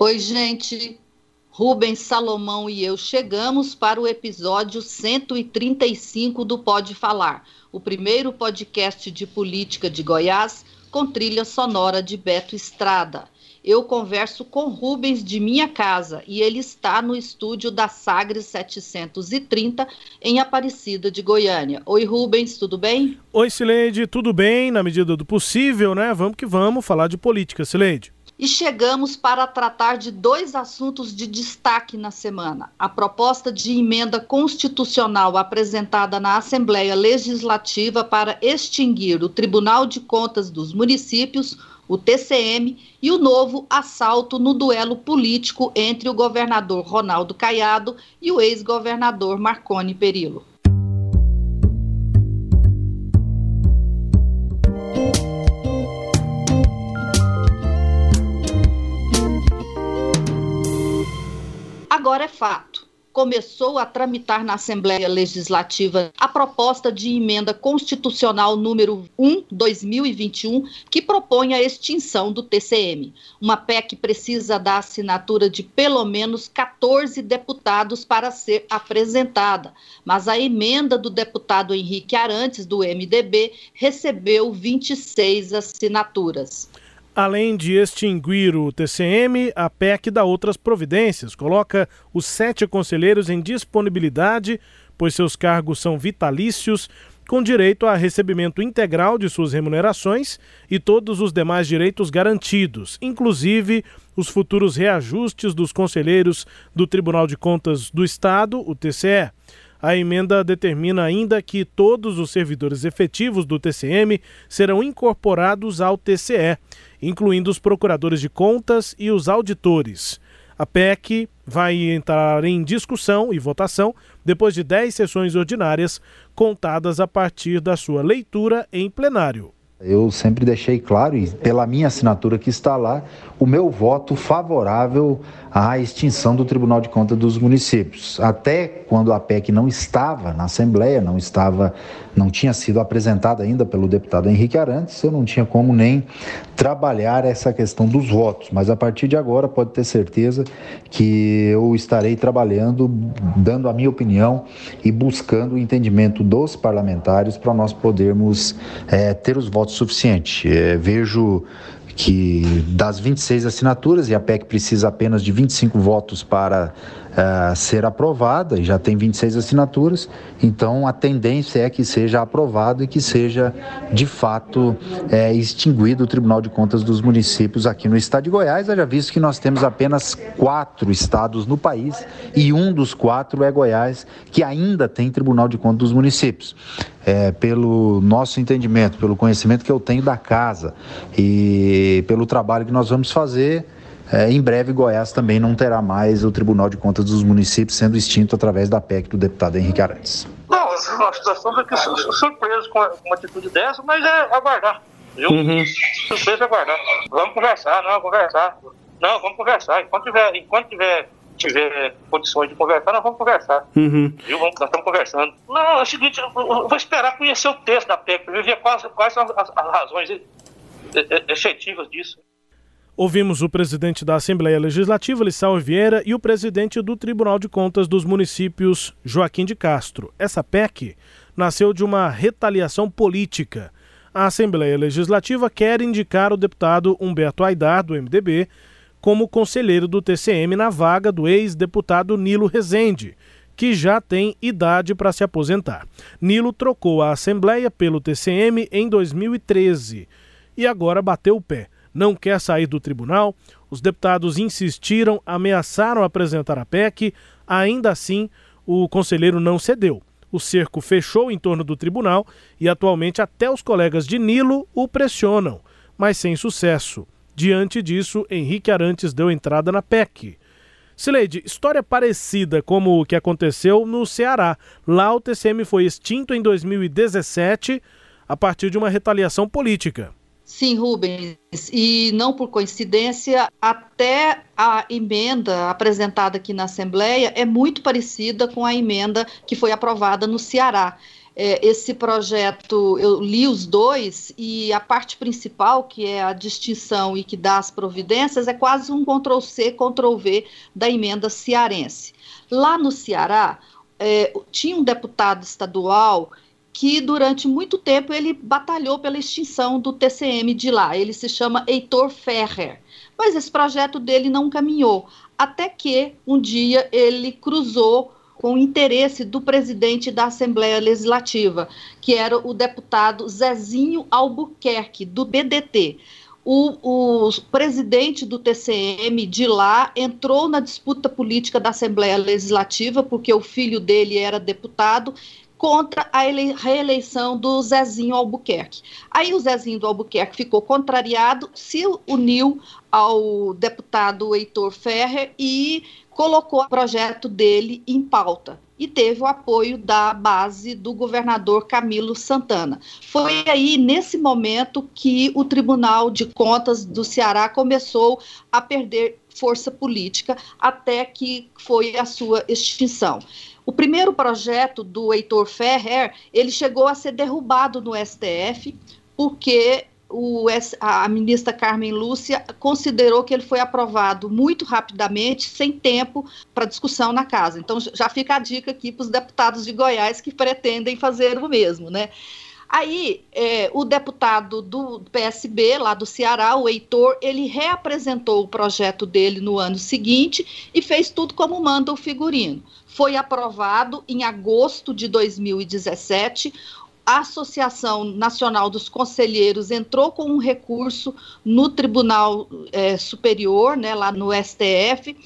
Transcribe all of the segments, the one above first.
Oi, gente. Rubens Salomão e eu chegamos para o episódio 135 do Pode Falar, o primeiro podcast de política de Goiás com trilha sonora de Beto Estrada. Eu converso com Rubens de minha casa e ele está no estúdio da Sagres 730 em Aparecida de Goiânia. Oi, Rubens, tudo bem? Oi, Sileide, tudo bem na medida do possível, né? Vamos que vamos falar de política, Sileide e chegamos para tratar de dois assuntos de destaque na semana: a proposta de emenda constitucional apresentada na Assembleia Legislativa para extinguir o Tribunal de Contas dos Municípios, o TCM, e o novo assalto no duelo político entre o governador Ronaldo Caiado e o ex-governador Marconi Perillo. Agora é fato. Começou a tramitar na Assembleia Legislativa a proposta de emenda constitucional número 1/2021 que propõe a extinção do TCM. Uma PEC precisa da assinatura de pelo menos 14 deputados para ser apresentada, mas a emenda do deputado Henrique Arantes do MDB recebeu 26 assinaturas. Além de extinguir o TCM, a PEC dá outras providências, coloca os sete conselheiros em disponibilidade, pois seus cargos são vitalícios, com direito a recebimento integral de suas remunerações e todos os demais direitos garantidos, inclusive os futuros reajustes dos conselheiros do Tribunal de Contas do Estado, o TCE. A emenda determina ainda que todos os servidores efetivos do TCM serão incorporados ao TCE, incluindo os procuradores de contas e os auditores. A PEC vai entrar em discussão e votação depois de 10 sessões ordinárias, contadas a partir da sua leitura em plenário. Eu sempre deixei claro, e pela minha assinatura que está lá, o meu voto favorável à extinção do Tribunal de Contas dos Municípios. Até quando a PEC não estava na Assembleia, não estava, não tinha sido apresentada ainda pelo deputado Henrique Arantes, eu não tinha como nem trabalhar essa questão dos votos. Mas a partir de agora pode ter certeza que eu estarei trabalhando, dando a minha opinião e buscando o entendimento dos parlamentares para nós podermos é, ter os votos suficientes. É, vejo que das 26 assinaturas, e a PEC precisa apenas de 25 votos para uh, ser aprovada, e já tem 26 assinaturas, então a tendência é que seja aprovado e que seja de fato é, extinguido o Tribunal de Contas dos Municípios aqui no estado de Goiás, já visto que nós temos apenas quatro estados no país e um dos quatro é Goiás, que ainda tem Tribunal de Contas dos Municípios. É, pelo nosso entendimento, pelo conhecimento que eu tenho da casa e pelo trabalho que nós vamos fazer, é, em breve, Goiás também não terá mais o Tribunal de Contas dos Municípios sendo extinto através da PEC do deputado Henrique Arantes. Não, nós estamos aqui surpresos com uma atitude dessa, mas é aguardar. Viu? Uhum. Surpresa é aguardar. Vamos conversar, não, conversar. Não, vamos conversar. Enquanto tiver, enquanto tiver, tiver condições de conversar, nós vamos conversar. Uhum. Viu? Vamos, nós estamos conversando. Não, é o seguinte, eu vou esperar conhecer o texto da PEC, para ver quais, quais são as, as razões efetivas disso. Ouvimos o presidente da Assembleia Legislativa, Lissau Vieira, e o presidente do Tribunal de Contas dos Municípios, Joaquim de Castro. Essa PEC nasceu de uma retaliação política. A Assembleia Legislativa quer indicar o deputado Humberto Aidar, do MDB, como conselheiro do TCM na vaga do ex-deputado Nilo Rezende, que já tem idade para se aposentar. Nilo trocou a Assembleia pelo TCM em 2013 e agora bateu o pé não quer sair do tribunal. Os deputados insistiram, ameaçaram apresentar a PEC. Ainda assim, o conselheiro não cedeu. O cerco fechou em torno do tribunal e atualmente até os colegas de Nilo o pressionam, mas sem sucesso. Diante disso, Henrique Arantes deu entrada na PEC. Sileide, história parecida como o que aconteceu no Ceará. Lá o TCM foi extinto em 2017 a partir de uma retaliação política. Sim, Rubens, e não por coincidência, até a emenda apresentada aqui na Assembleia é muito parecida com a emenda que foi aprovada no Ceará. É, esse projeto, eu li os dois, e a parte principal, que é a distinção e que dá as providências, é quase um Ctrl-C, Ctrl-V da emenda cearense. Lá no Ceará, é, tinha um deputado estadual que durante muito tempo ele batalhou pela extinção do TCM de lá. Ele se chama Heitor Ferrer. Mas esse projeto dele não caminhou, até que um dia ele cruzou com o interesse do presidente da Assembleia Legislativa, que era o deputado Zezinho Albuquerque, do BDT. O, o, presidente do TCM de lá entrou na disputa política da Assembleia Legislativa, porque o filho dele era deputado, contra a reeleição do Zezinho Albuquerque. Aí o Zezinho do Albuquerque ficou contrariado, se uniu ao deputado Heitor Ferrer e colocou o projeto dele em pauta e teve o apoio da base do governador Camilo Santana. Foi aí, nesse momento, que o Tribunal de Contas do Ceará começou a perder força política até que foi a sua extinção. O primeiro projeto do Heitor Ferrer, ele chegou a ser derrubado no STF, porque o, a ministra Carmen Lúcia considerou que ele foi aprovado muito rapidamente, sem tempo para discussão na casa. Então, já fica a dica aqui para os deputados de Goiás que pretendem fazer o mesmo, né? Aí, é, o deputado do PSB, lá do Ceará, o Heitor, ele reapresentou o projeto dele no ano seguinte e fez tudo como manda o figurino foi aprovado em agosto de 2017. A Associação Nacional dos Conselheiros entrou com um recurso no Tribunal é, Superior, né, lá no STF,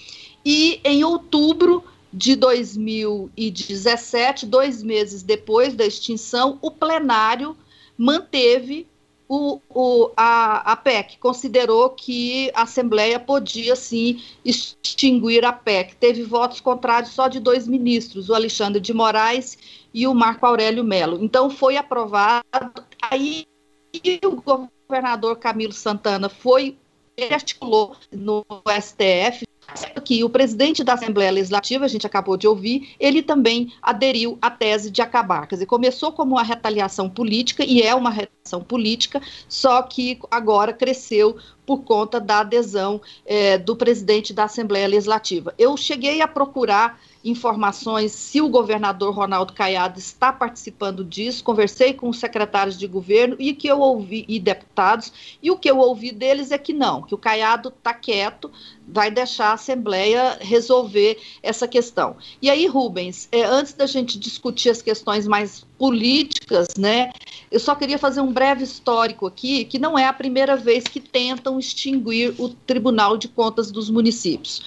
e em outubro de 2017, dois meses depois da extinção, o plenário manteve o, o, a, a PEC considerou que a Assembleia podia sim extinguir a PEC. Teve votos contrários só de dois ministros, o Alexandre de Moraes e o Marco Aurélio Melo. Então foi aprovado. Aí o governador Camilo Santana foi articulou no STF que o presidente da Assembleia Legislativa, a gente acabou de ouvir, ele também aderiu à tese de acabar. Quer dizer, começou como uma retaliação política, e é uma retaliação política, só que agora cresceu por conta da adesão é, do presidente da Assembleia Legislativa. Eu cheguei a procurar informações se o governador Ronaldo Caiado está participando disso, conversei com os secretários de governo e que eu ouvi e deputados, e o que eu ouvi deles é que não, que o Caiado está quieto, vai deixar a Assembleia resolver essa questão. E aí, Rubens, é, antes da gente discutir as questões mais políticas, né, eu só queria fazer um breve histórico aqui, que não é a primeira vez que tentam extinguir o Tribunal de Contas dos Municípios.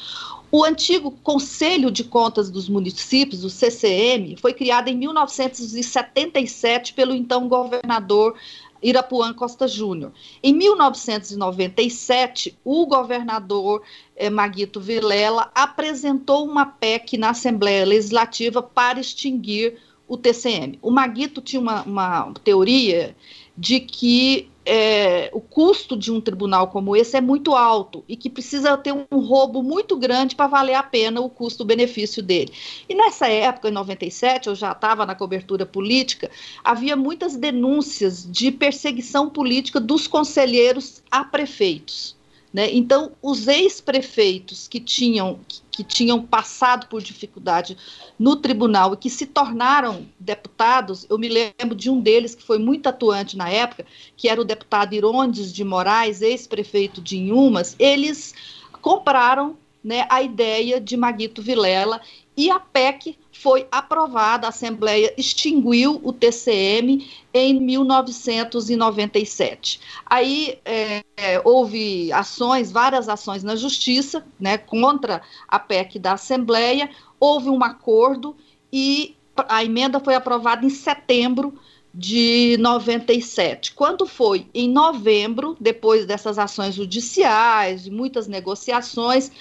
O antigo Conselho de Contas dos Municípios, o CCM, foi criado em 1977 pelo então governador Irapuã Costa Júnior. Em 1997, o governador eh, Maguito Vilela apresentou uma PEC na Assembleia Legislativa para extinguir o TCM. O Maguito tinha uma, uma teoria de que é, o custo de um tribunal como esse é muito alto e que precisa ter um roubo muito grande para valer a pena o custo-benefício dele. E nessa época, em 97, eu já estava na cobertura política, havia muitas denúncias de perseguição política dos conselheiros a prefeitos. Né? Então, os ex-prefeitos que tinham, que tinham passado por dificuldade no tribunal e que se tornaram deputados, eu me lembro de um deles que foi muito atuante na época, que era o deputado Irondes de Moraes, ex-prefeito de Inhumas, eles compraram né, a ideia de Maguito Vilela e a PEC foi aprovada, a Assembleia extinguiu o TCM em 1997. Aí é, é, houve ações, várias ações na Justiça, né, contra a PEC da Assembleia, houve um acordo e a emenda foi aprovada em setembro de 97. Quando foi em novembro, depois dessas ações judiciais, de muitas negociações,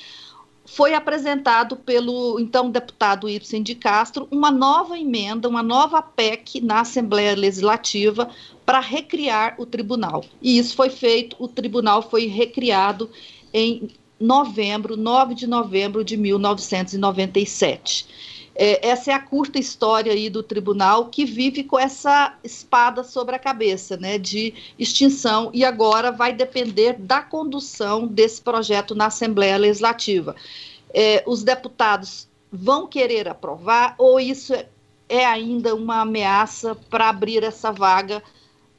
foi apresentado pelo então deputado Ibsen de Castro uma nova emenda, uma nova PEC na Assembleia Legislativa para recriar o tribunal. E isso foi feito, o tribunal foi recriado em novembro, 9 de novembro de 1997. É, essa é a curta história aí do tribunal que vive com essa espada sobre a cabeça, né, de extinção, e agora vai depender da condução desse projeto na Assembleia Legislativa. É, os deputados vão querer aprovar ou isso é, é ainda uma ameaça para abrir essa vaga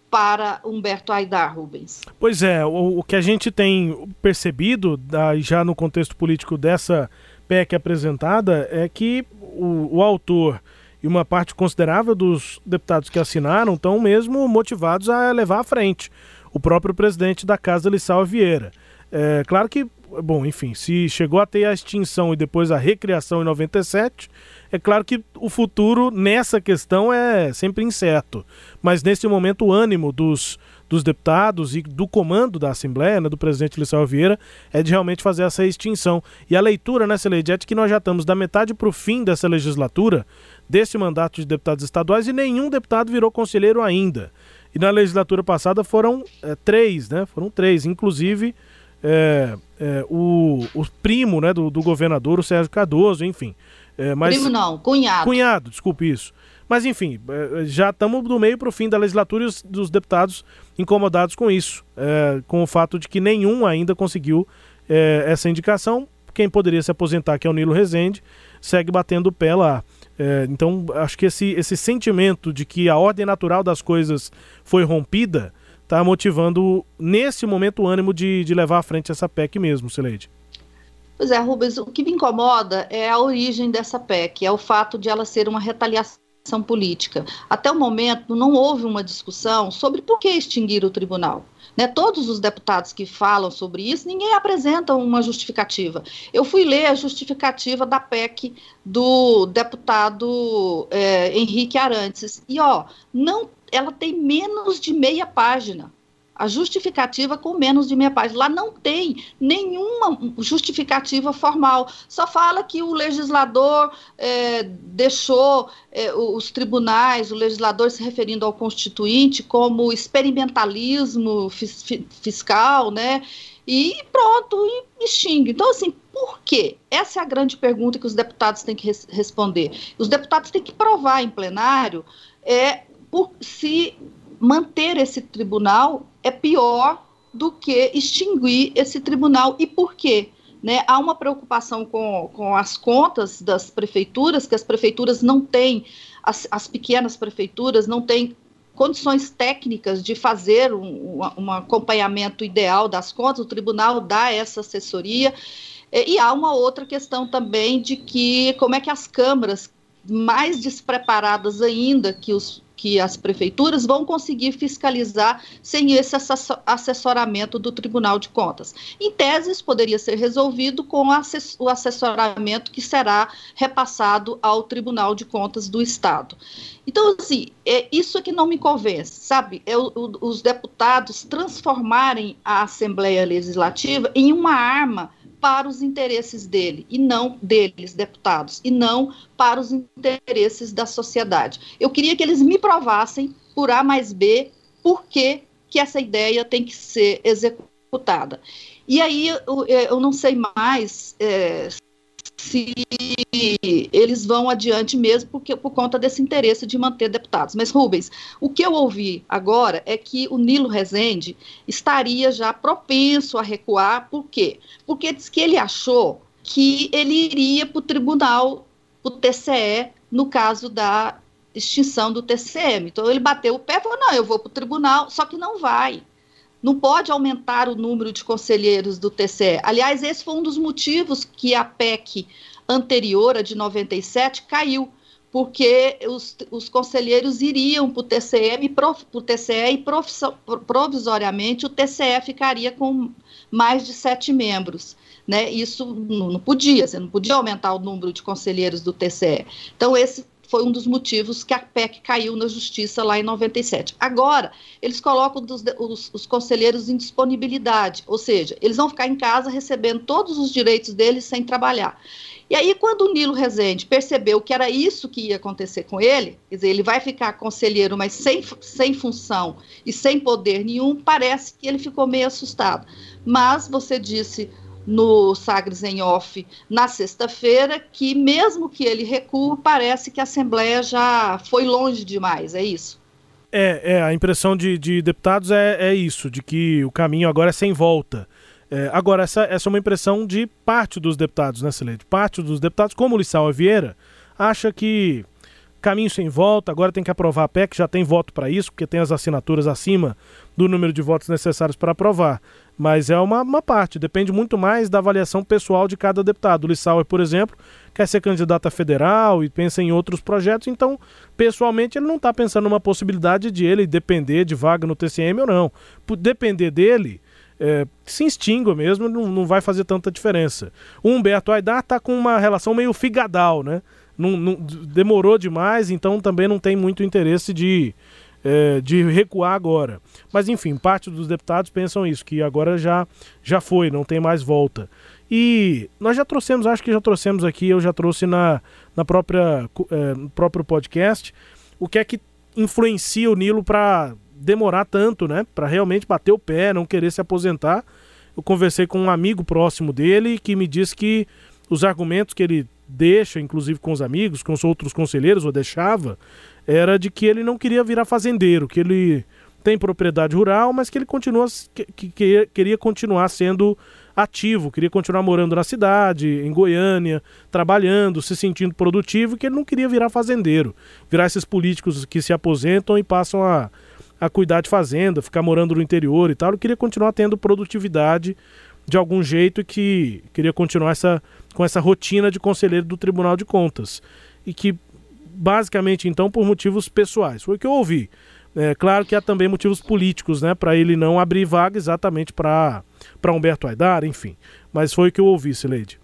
para Humberto Aidar, Rubens? Pois é, o, o que a gente tem percebido da, já no contexto político dessa PEC apresentada é que o, o autor e uma parte considerável dos deputados que assinaram estão mesmo motivados a levar à frente. O próprio presidente da Casa, Lissau Vieira. É claro que, bom, enfim, se chegou a ter a extinção e depois a recriação em 97, é claro que o futuro nessa questão é sempre incerto. Mas nesse momento o ânimo dos dos deputados e do comando da Assembleia, né, do presidente Lissau Vieira, é de realmente fazer essa extinção. E a leitura nessa lei é que nós já estamos da metade para o fim dessa legislatura, desse mandato de deputados estaduais, e nenhum deputado virou conselheiro ainda. E na legislatura passada foram é, três, né? Foram três, inclusive é, é, o, o, primo né, do, do, governador, o Sérgio Cardoso, enfim. É, mas, primo não, cunhado. Cunhado, desculpe isso. Mas enfim, é, já estamos do meio para o fim da legislatura e os dos deputados incomodados com isso, é, com o fato de que nenhum ainda conseguiu é, essa indicação. Quem poderia se aposentar, que é o Nilo Rezende, segue batendo o pé lá. É, então, acho que esse, esse sentimento de que a ordem natural das coisas foi rompida está motivando, nesse momento, o ânimo de, de levar à frente essa PEC mesmo, Sileide. Pois é, Rubens, o que me incomoda é a origem dessa PEC, é o fato de ela ser uma retaliação política. Até o momento, não houve uma discussão sobre por que extinguir o tribunal. Né, todos os deputados que falam sobre isso, ninguém apresenta uma justificativa. Eu fui ler a justificativa da PEC do deputado é, Henrique Arantes, e ó, não, ela tem menos de meia página a justificativa com menos de meia página. Lá não tem nenhuma justificativa formal. Só fala que o legislador é, deixou é, os tribunais, o legislador se referindo ao constituinte, como experimentalismo fiscal, né? E pronto, e extingue. Então, assim, por quê? Essa é a grande pergunta que os deputados têm que res responder. Os deputados têm que provar em plenário é, por, se manter esse tribunal é pior do que extinguir esse tribunal. E por quê? Né, há uma preocupação com, com as contas das prefeituras, que as prefeituras não têm, as, as pequenas prefeituras não têm condições técnicas de fazer um, um, acompanhamento ideal das contas, o tribunal dá essa assessoria. E, e há uma outra questão também de que como é que as câmaras mais despreparadas ainda que os, que as prefeituras vão conseguir fiscalizar sem esse assessoramento do Tribunal de Contas. Em tese, poderia ser resolvido com o assessoramento que será repassado ao Tribunal de Contas do Estado. Então, assim, é isso que não me convence, sabe? É o, o, os deputados transformarem a Assembleia Legislativa em uma arma para os interesses dele e não deles, deputados, e não para os interesses da sociedade. Eu queria que eles me provassem por A mais B por que, essa ideia tem que ser executada. E aí eu, eu não sei mais é, se eles vão adiante mesmo porque, por conta desse interesse de manter deputados. Mas, Rubens, o que eu ouvi agora é que o Nilo Rezende estaria já propenso a recuar, por quê? Porque diz que ele achou que ele iria para o tribunal, o TCE, no caso da extinção do TCM. Então ele bateu o pé e falou: não, eu vou para o tribunal, só que não vai não pode aumentar o número de conselheiros do TCE. Aliás, esse foi um dos motivos que a PEC anterior, a de 97, caiu, porque os, os conselheiros iriam para o TCE, pro, TCE e provisoriamente o TCE ficaria com mais de sete membros. Né? Isso não podia, você não podia aumentar o número de conselheiros do TCE. Então, esse foi um dos motivos que a PEC caiu na justiça lá em 97. Agora, eles colocam os, os, os, conselheiros em disponibilidade, ou seja, eles vão ficar em casa recebendo todos os direitos deles sem trabalhar. E aí, quando o Nilo Rezende percebeu que era isso que ia acontecer com ele, quer dizer, ele vai ficar conselheiro, mas sem, sem função e sem poder nenhum, parece que ele ficou meio assustado. Mas você disse no Sagres em Off na sexta-feira que, mesmo que ele recua, parece que a Assembleia já foi longe demais, é isso? É, é a impressão de, de deputados é, é isso, de que o caminho agora é sem volta. É, agora, essa, essa é uma impressão de parte dos deputados, né, Celede? Parte dos deputados, como o Lissau Vieira, acha que caminho sem volta, agora tem que aprovar a PEC, já tem voto para isso, porque tem as assinaturas acima do número de votos necessários para aprovar. Mas é uma, uma parte, depende muito mais da avaliação pessoal de cada deputado. O Lissauer, por exemplo, quer ser candidato a federal e pensa em outros projetos, então, pessoalmente, ele não está pensando numa possibilidade de ele depender de vaga no TCM ou não. Por depender dele, é, se extingua mesmo, não, não vai fazer tanta diferença. O Humberto Aidar está com uma relação meio figadal, né? Não, não, demorou demais, então também não tem muito interesse de, é, de recuar agora. Mas enfim, parte dos deputados pensam isso, que agora já, já foi, não tem mais volta. E nós já trouxemos, acho que já trouxemos aqui, eu já trouxe na, na própria, é, no próprio podcast, o que é que influencia o Nilo para demorar tanto, né? Para realmente bater o pé, não querer se aposentar. Eu conversei com um amigo próximo dele que me disse que os argumentos que ele deixa, inclusive com os amigos, com os outros conselheiros, ou deixava, era de que ele não queria virar fazendeiro, que ele tem propriedade rural, mas que ele continua que, que, queria continuar sendo ativo, queria continuar morando na cidade, em Goiânia, trabalhando, se sentindo produtivo, que ele não queria virar fazendeiro, virar esses políticos que se aposentam e passam a a cuidar de fazenda, ficar morando no interior e tal. Eu queria continuar tendo produtividade de algum jeito e que queria continuar essa, com essa rotina de conselheiro do Tribunal de Contas. E que, basicamente, então, por motivos pessoais. Foi o que eu ouvi. É claro que há também motivos políticos, né, para ele não abrir vaga exatamente para Humberto Aidar, enfim. Mas foi o que eu ouvi, Sileide.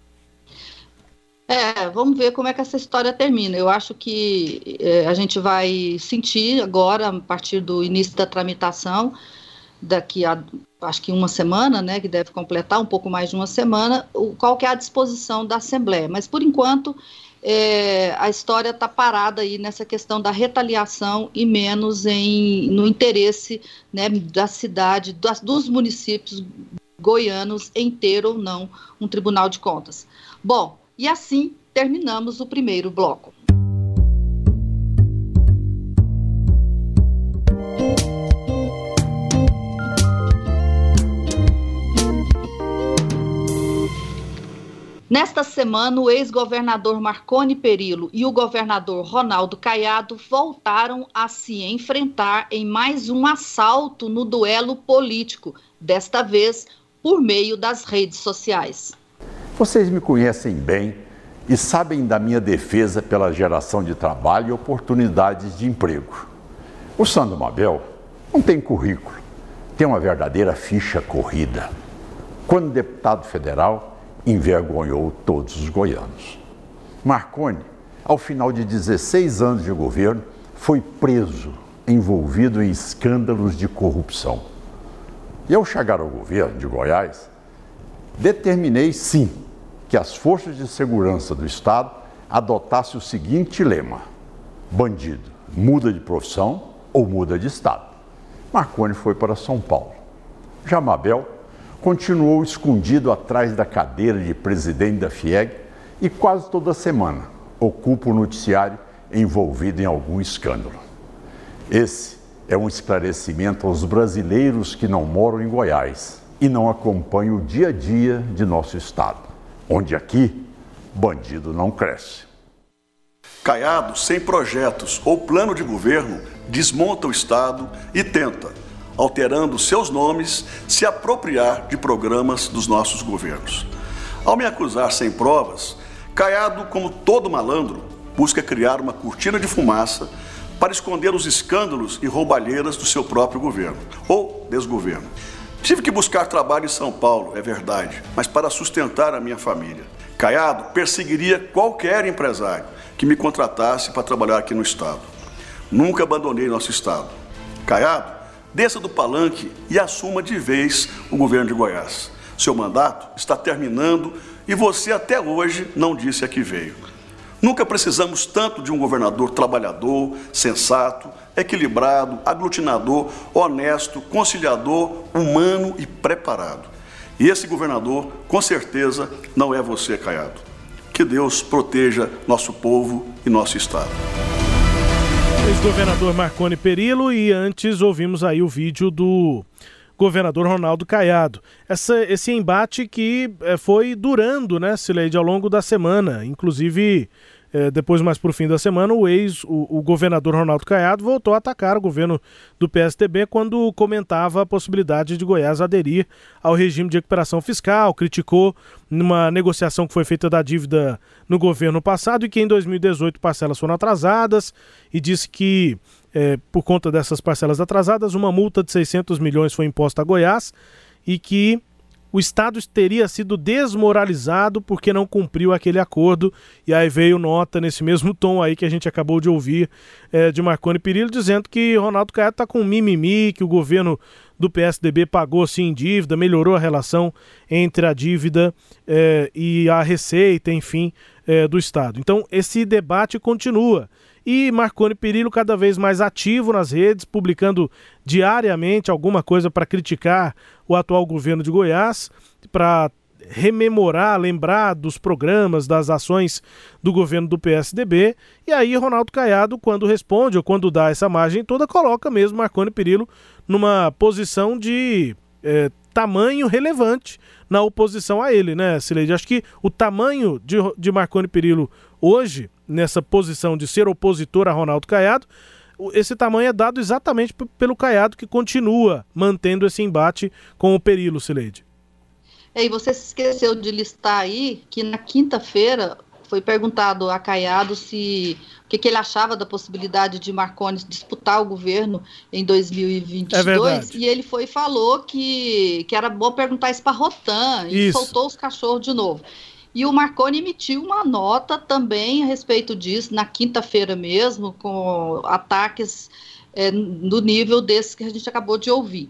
É, vamos ver como é que essa história termina. Eu acho que é, a gente vai sentir agora, a partir do início da tramitação, daqui a acho que uma semana, né, que deve completar um pouco mais de uma semana, o, qual que é a disposição da Assembleia. Mas, por enquanto, é, a história está parada aí nessa questão da retaliação e menos em, no interesse né, da cidade, das, dos municípios goianos em ter ou não um tribunal de contas. Bom, e assim terminamos o primeiro bloco. Nesta semana, o ex-governador Marconi Perillo e o governador Ronaldo Caiado voltaram a se enfrentar em mais um assalto no duelo político, desta vez por meio das redes sociais. Vocês me conhecem bem e sabem da minha defesa pela geração de trabalho e oportunidades de emprego. O Sandro Mabel não tem currículo, tem uma verdadeira ficha corrida. Quando deputado federal, envergonhou todos os goianos. Marconi, ao final de 16 anos de governo, foi preso, envolvido em escândalos de corrupção. E ao chegar ao governo de Goiás, determinei sim que as forças de segurança do Estado adotassem o seguinte lema: bandido muda de profissão ou muda de Estado. Marconi foi para São Paulo. Jamabel continuou escondido atrás da cadeira de presidente da FIEG e quase toda semana ocupa o noticiário envolvido em algum escândalo. Esse é um esclarecimento aos brasileiros que não moram em Goiás e não acompanham o dia a dia de nosso Estado onde aqui bandido não cresce. Caiado, sem projetos ou plano de governo, desmonta o Estado e tenta, alterando seus nomes, se apropriar de programas dos nossos governos. Ao me acusar sem provas, Caiado, como todo malandro, busca criar uma cortina de fumaça para esconder os escândalos e roubalheiras do seu próprio governo ou desgoverno. Tive que buscar trabalho em São Paulo, é verdade, mas para sustentar a minha família. Caiado perseguiria qualquer empresário que me contratasse para trabalhar aqui no Estado. Nunca abandonei nosso Estado. Caiado, desça do palanque e assuma de vez o governo de Goiás. Seu mandato está terminando e você até hoje não disse a que veio. Nunca precisamos tanto de um governador trabalhador, sensato, equilibrado, aglutinador, honesto, conciliador, humano e preparado. E esse governador, com certeza, não é você, Caiado. Que Deus proteja nosso povo e nosso Estado. Ex-governador Marconi Perillo e antes ouvimos aí o vídeo do governador Ronaldo Caiado. Essa, esse embate que é, foi durando, né, Sileide, ao longo da semana. Inclusive, é, depois, mais para o fim da semana, o ex, o, o, governador Ronaldo Caiado voltou a atacar o governo do PSDB quando comentava a possibilidade de Goiás aderir ao regime de recuperação fiscal, criticou numa negociação que foi feita da dívida no governo passado e que em 2018 parcelas foram atrasadas e disse que, é, por conta dessas parcelas atrasadas, uma multa de 600 milhões foi imposta a Goiás e que o Estado teria sido desmoralizado porque não cumpriu aquele acordo. E aí veio nota nesse mesmo tom aí que a gente acabou de ouvir é, de Marconi Perillo, dizendo que Ronaldo Caiado está com mimimi, que o governo do PSDB pagou sim dívida, melhorou a relação entre a dívida é, e a receita, enfim, é, do Estado. Então esse debate continua e Marconi Perillo cada vez mais ativo nas redes, publicando diariamente alguma coisa para criticar o atual governo de Goiás, para rememorar, lembrar dos programas, das ações do governo do PSDB. E aí Ronaldo Caiado, quando responde ou quando dá essa margem toda, coloca mesmo Marconi Perillo numa posição de é, tamanho relevante na oposição a ele, né, Sileide? Acho que o tamanho de, de Marconi Perillo hoje nessa posição de ser opositor a Ronaldo Caiado, esse tamanho é dado exatamente pelo Caiado, que continua mantendo esse embate com o Perilo, Sileide. E você se esqueceu de listar aí que na quinta-feira foi perguntado a Caiado se o que, que, ele achava da possibilidade de Marconi disputar o governo em 2022 é e ele foi e falou que, que era bom perguntar isso para Rotan e isso. soltou os cachorros de novo. E o Marconi emitiu uma nota também a respeito disso, na quinta-feira mesmo, com ataques é, do nível desse que a gente acabou de ouvir.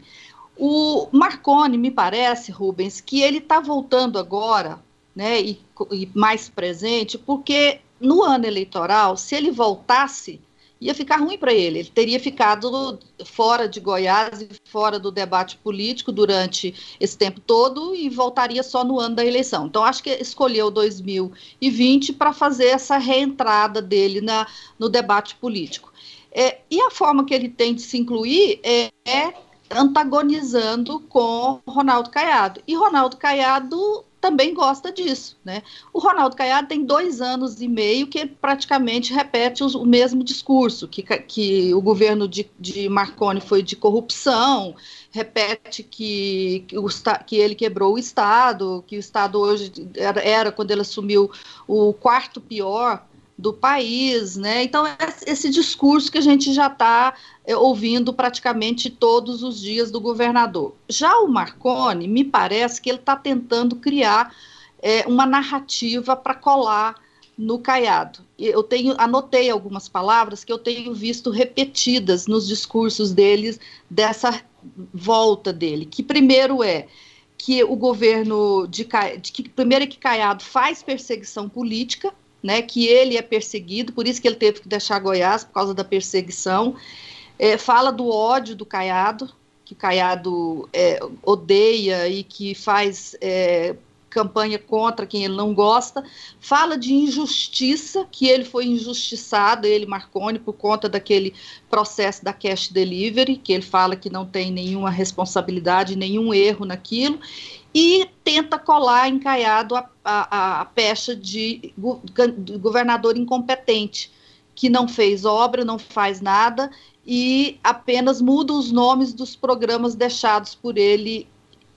O Marconi, me parece, Rubens, que ele está voltando agora, né, e, e mais presente, porque no ano eleitoral, se ele voltasse ia ficar ruim para ele. Ele teria ficado fora de Goiás e fora do debate político durante esse tempo todo e voltaria só no ano da eleição. Então, acho que escolheu 2020 para fazer essa reentrada dele na, no debate político. É, e a forma que ele tem de se incluir é, é antagonizando com Ronaldo Caiado. E Ronaldo Caiado também gosta disso. Né? O Ronaldo Caiado tem dois anos e meio que praticamente repete os, o mesmo discurso, que, que o governo de, de Marconi foi de corrupção, repete que, que, o, que ele quebrou o Estado, que o Estado hoje era, era quando ele assumiu o quarto pior do país, né? Então, esse discurso que a gente já está é, ouvindo praticamente todos os dias do governador. Já o Marconi, me parece que ele está tentando criar é, uma narrativa para colar no Caiado. Eu tenho anotei algumas palavras que eu tenho visto repetidas nos discursos deles dessa volta dele, que primeiro é que o governo de, de que primeiro é que Caiado faz perseguição política, né, que ele é perseguido, por isso que ele teve que deixar Goiás por causa da perseguição. É, fala do ódio do Caiado, que Caiado é, odeia e que faz é, campanha contra quem ele não gosta. Fala de injustiça, que ele foi injustiçado, ele, Marconi, por conta daquele processo da cash delivery, que ele fala que não tem nenhuma responsabilidade, nenhum erro naquilo e tenta colar encaiado a, a, a pecha de, governador incompetente, que não fez obra, não faz nada e apenas muda os nomes dos programas deixados por ele,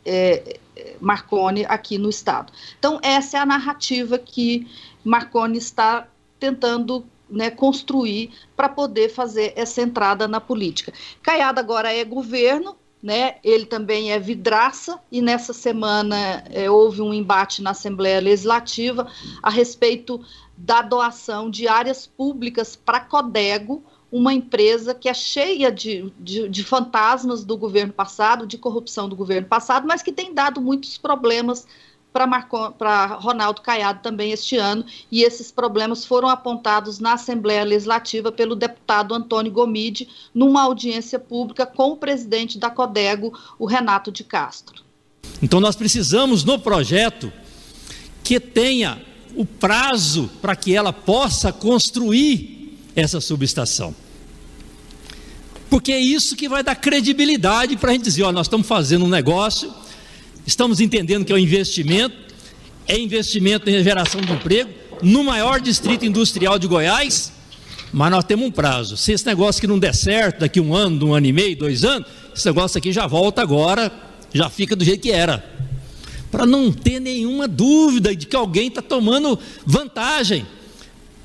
é, Marconi, aqui no Estado. Então, essa é a narrativa que Marconi está tentando né, construir para poder fazer essa entrada na política. Caiado agora é governo, né? Ele também é vidraça e nessa semana é, houve um embate na Assembleia Legislativa a respeito da doação de áreas públicas para Codego, uma empresa que é cheia de, de, de, fantasmas do governo passado, de corrupção do governo passado, mas que tem dado muitos problemas para Ronaldo Caiado também este ano, e esses problemas foram apontados na Assembleia Legislativa pelo deputado Antônio Gomide, numa audiência pública com o presidente da Codego, o Renato de Castro. Então nós precisamos no projeto que tenha o prazo para que ela possa construir essa subestação. Porque é isso que vai dar credibilidade para a gente dizer: ó, nós estamos fazendo um negócio Estamos entendendo que é um investimento, é investimento em geração de emprego no maior distrito industrial de Goiás, mas nós temos um prazo. Se esse negócio que não der certo daqui um ano, um ano e meio, dois anos, esse negócio aqui já volta agora, já fica do jeito que era. Para não ter nenhuma dúvida de que alguém está tomando vantagem.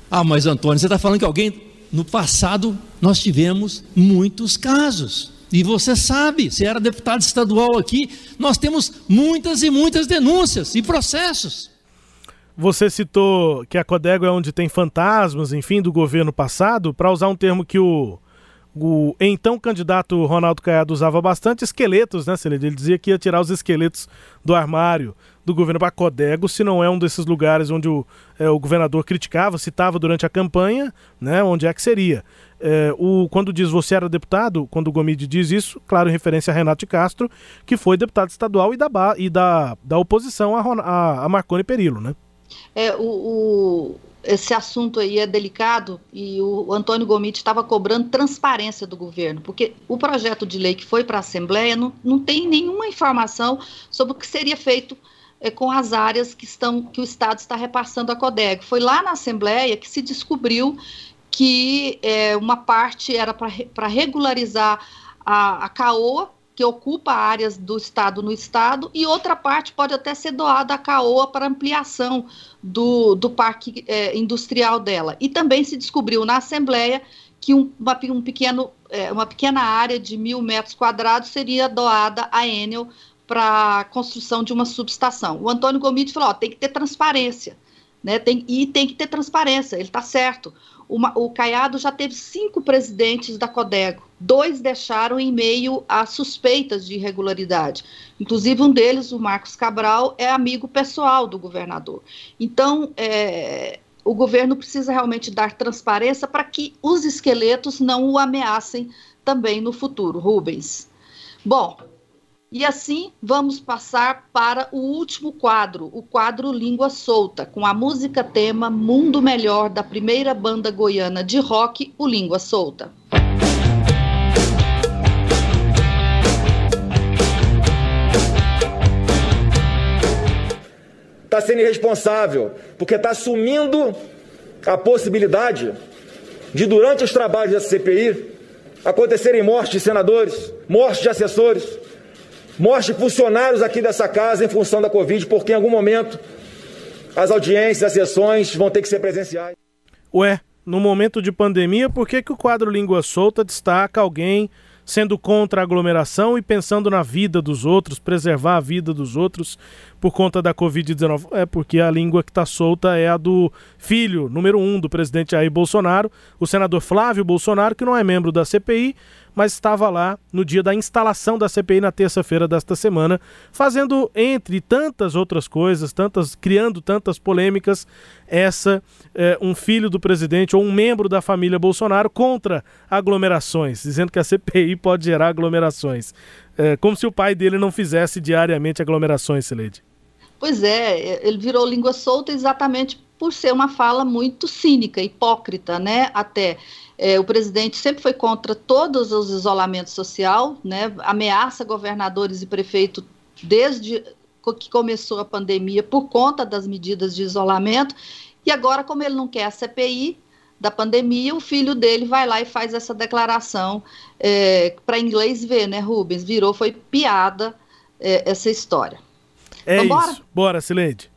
Ah, mas Antônio, você está falando que alguém. No passado, nós tivemos muitos casos. E você sabe, se era deputado estadual aqui, nós temos muitas e muitas denúncias e processos. Você citou que a Codego é onde tem fantasmas, enfim, do governo passado, para usar um termo que o, o então candidato Ronaldo Caiado usava bastante, esqueletos, né, Celede? Ele dizia que ia tirar os esqueletos do armário do governo para Codego, se não é um desses lugares onde o, é, o governador criticava, citava durante a campanha, né, onde é que seria. É, o, quando diz você era deputado, quando o Gomide diz isso, claro, em referência a Renato de Castro, que foi deputado estadual e da, e da, da oposição a, a, a Marconi Perillo, né? É, o, o, esse assunto aí é delicado e o Antônio Gomide estava cobrando transparência do governo, porque o projeto de lei que foi para a Assembleia não, não tem nenhuma informação sobre o que seria feito é, com as áreas que, estão, que o Estado está repassando à CODEG. Foi lá na Assembleia que se descobriu que é, uma parte era para regularizar a, a CAOA, que ocupa áreas do Estado no Estado, e outra parte pode até ser doada à CAOA para ampliação do, do parque é, industrial dela. E também se descobriu na Assembleia que um, uma, um pequeno, é, uma pequena área de mil metros quadrados seria doada à Enel para a construção de uma subestação. O Antônio Gomide falou: ó, tem que ter transparência. Né, tem, e tem que ter transparência, ele está certo. Uma, o Caiado já teve cinco presidentes da Codego, dois deixaram em meio a suspeitas de irregularidade. Inclusive, um deles, o Marcos Cabral, é amigo pessoal do governador. Então, é, o governo precisa realmente dar transparência para que os esqueletos não o ameacem também no futuro, Rubens. Bom, e assim vamos passar para o último quadro, o quadro Língua Solta, com a música tema Mundo Melhor da primeira banda goiana de rock, o Língua Solta. Está sendo irresponsável, porque está assumindo a possibilidade de, durante os trabalhos da CPI, acontecerem mortes de senadores, mortes de assessores, Mostre funcionários aqui dessa casa em função da Covid, porque em algum momento as audiências, as sessões vão ter que ser presenciais. Ué, no momento de pandemia, por que, que o quadro Língua Solta destaca alguém sendo contra a aglomeração e pensando na vida dos outros, preservar a vida dos outros por conta da Covid-19? É porque a língua que está solta é a do filho, número um, do presidente Jair Bolsonaro, o senador Flávio Bolsonaro, que não é membro da CPI, mas estava lá no dia da instalação da CPI na terça-feira desta semana, fazendo entre tantas outras coisas, tantas criando tantas polêmicas, essa é, um filho do presidente ou um membro da família Bolsonaro contra aglomerações, dizendo que a CPI pode gerar aglomerações, é, como se o pai dele não fizesse diariamente aglomerações, Sileide. Pois é, ele virou língua solta exatamente por ser uma fala muito cínica, hipócrita, né? Até é, o presidente sempre foi contra todos os isolamentos social, né? Ameaça governadores e prefeitos desde que começou a pandemia por conta das medidas de isolamento. E agora, como ele não quer a CPI da pandemia, o filho dele vai lá e faz essa declaração é, para inglês ver, né, Rubens? Virou, foi piada é, essa história. É Vambora? isso. Bora, Sileide.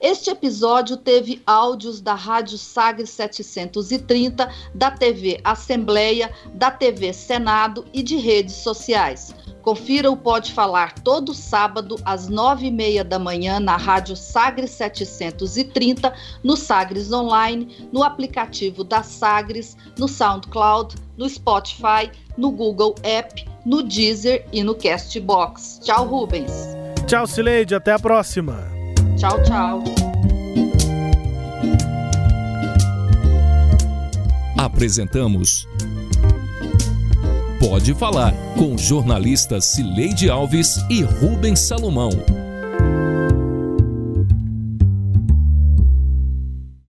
Este episódio teve áudios da Rádio Sagres 730, da TV Assembleia, da TV Senado e de redes sociais. Confira o Pode Falar todo sábado às nove e meia da manhã na Rádio Sagres 730, no Sagres Online, no aplicativo da Sagres, no SoundCloud, no Spotify, no Google App, no Deezer e no Castbox. Tchau, Rubens. Tchau, Cileide. Até a próxima. Tchau, tchau. Apresentamos Pode Falar com jornalistas Cileide Alves e Rubens Salomão.